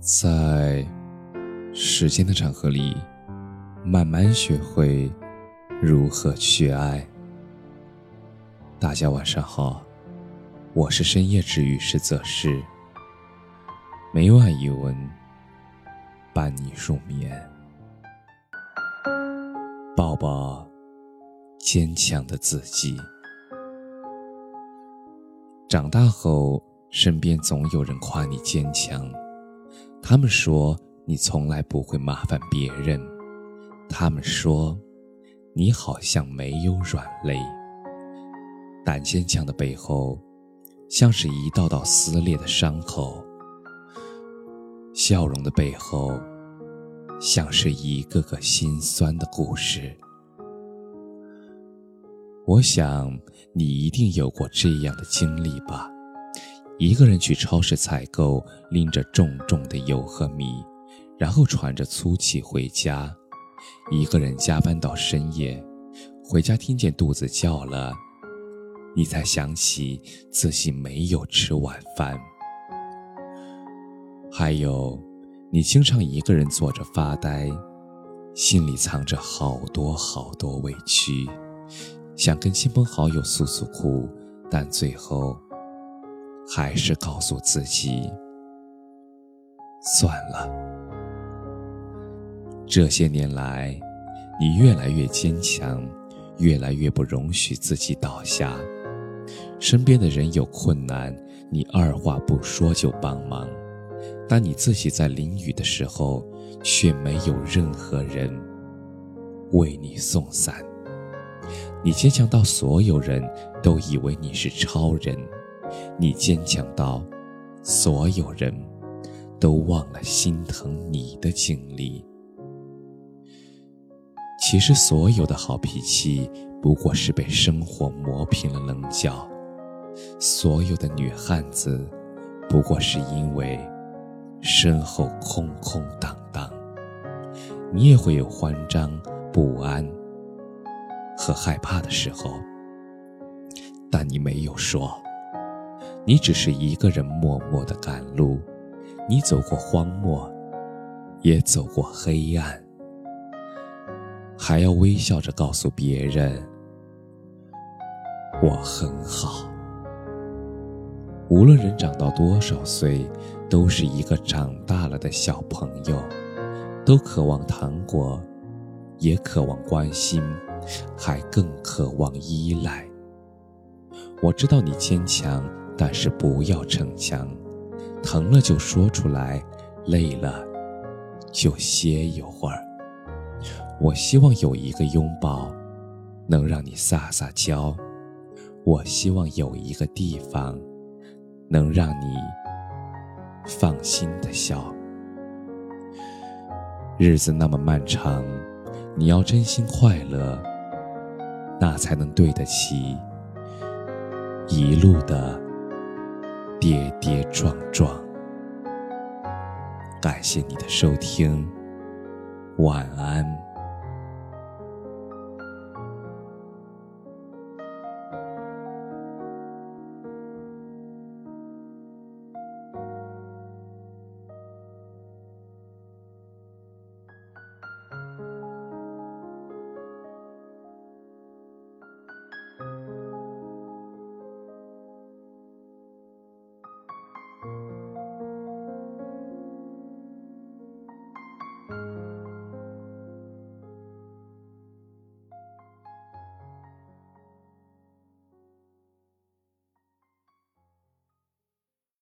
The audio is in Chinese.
在时间的长河里，慢慢学会如何去爱。大家晚上好，我是深夜治愈师泽师，每晚一文伴你入眠，抱抱坚强的自己。长大后，身边总有人夸你坚强。他们说你从来不会麻烦别人，他们说你好像没有软肋。但坚强的背后，像是一道道撕裂的伤口；笑容的背后，像是一个个心酸的故事。我想你一定有过这样的经历吧。一个人去超市采购，拎着重重的油和米，然后喘着粗气回家。一个人加班到深夜，回家听见肚子叫了，你才想起自己没有吃晚饭。还有，你经常一个人坐着发呆，心里藏着好多好多委屈，想跟亲朋好友诉诉苦，但最后。还是告诉自己，算了。这些年来，你越来越坚强，越来越不容许自己倒下。身边的人有困难，你二话不说就帮忙；但你自己在淋雨的时候，却没有任何人为你送伞。你坚强到所有人都以为你是超人。你坚强到，所有人都忘了心疼你的经历。其实，所有的好脾气不过是被生活磨平了棱角；所有的女汉子，不过是因为身后空空荡荡。你也会有慌张、不安和害怕的时候，但你没有说。你只是一个人默默的赶路，你走过荒漠，也走过黑暗，还要微笑着告诉别人：“我很好。”无论人长到多少岁，都是一个长大了的小朋友，都渴望糖果，也渴望关心，还更渴望依赖。我知道你坚强。但是不要逞强，疼了就说出来，累了就歇一会儿。我希望有一个拥抱，能让你撒撒娇；我希望有一个地方，能让你放心的笑。日子那么漫长，你要真心快乐，那才能对得起一路的。跌跌撞撞，感谢你的收听，晚安。